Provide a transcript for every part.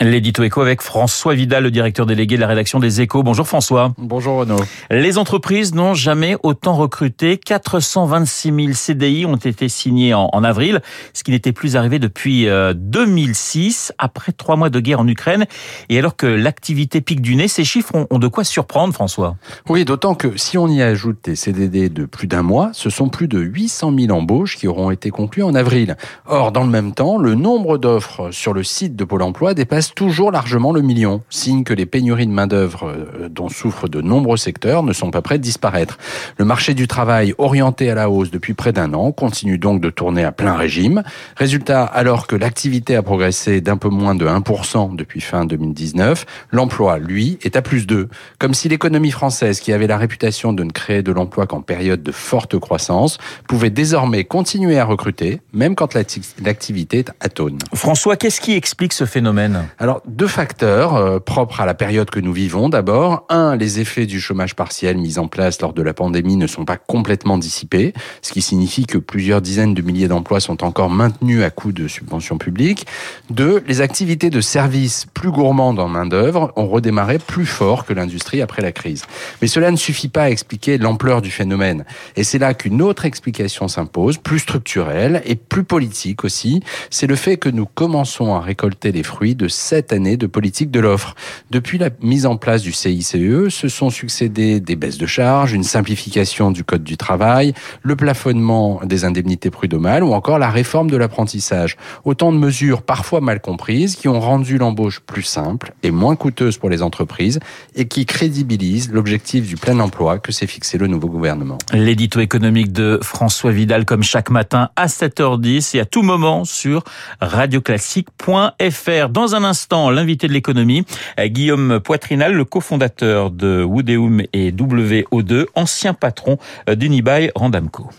L'édito éco avec François Vidal, le directeur délégué de la rédaction des échos. Bonjour François. Bonjour Renaud. Les entreprises n'ont jamais autant recruté. 426 000 CDI ont été signés en, en avril, ce qui n'était plus arrivé depuis 2006, euh, après trois mois de guerre en Ukraine. Et alors que l'activité pique du nez, ces chiffres ont, ont de quoi surprendre François. Oui, d'autant que si on y ajoute des CDD de plus d'un mois, ce sont plus de 800 000 embauches qui auront été conclues en avril. Or, dans le même temps, le nombre d'offres sur le site de Pôle emploi dépasse toujours largement le million, signe que les pénuries de main-d'œuvre euh, dont souffrent de nombreux secteurs ne sont pas prêts de disparaître. Le marché du travail, orienté à la hausse depuis près d'un an, continue donc de tourner à plein régime. Résultat, alors que l'activité a progressé d'un peu moins de 1% depuis fin 2019, l'emploi, lui, est à plus 2. Comme si l'économie française, qui avait la réputation de ne créer de l'emploi qu'en période de forte croissance, pouvait désormais continuer à recruter, même quand l'activité est atone. François, qu'est-ce qui explique ce phénomène? Alors, deux facteurs euh, propres à la période que nous vivons. D'abord, un, les effets du chômage partiel mis en place lors de la pandémie ne sont pas complètement dissipés, ce qui signifie que plusieurs dizaines de milliers d'emplois sont encore maintenus à coût de subventions publiques. Deux, les activités de services plus gourmandes en main-d'œuvre ont redémarré plus fort que l'industrie après la crise. Mais cela ne suffit pas à expliquer l'ampleur du phénomène. Et c'est là qu'une autre explication s'impose, plus structurelle et plus politique aussi. C'est le fait que nous commençons à récolter les fruits de sept années de politique de l'offre. Depuis la mise en place du CICE, se sont succédés des baisses de charges, une simplification du code du travail, le plafonnement des indemnités prud'homales ou encore la réforme de l'apprentissage. Autant de mesures parfois mal comprises qui ont rendu l'embauche plus simple et moins coûteuse pour les entreprises et qui crédibilisent l'objectif du plein emploi que s'est fixé le nouveau gouvernement. L'édito économique de François Vidal comme chaque matin à 7h10 et à tout moment sur radioclassique.fr. Dans un instant, l'invité de l'économie, Guillaume Poitrinal, le cofondateur de Woodeum et WO2, ancien patron d'Unibail Randamco.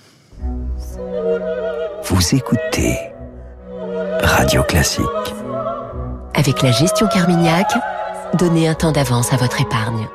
Vous écoutez Radio Classique. Avec la gestion Carmignac, donnez un temps d'avance à votre épargne.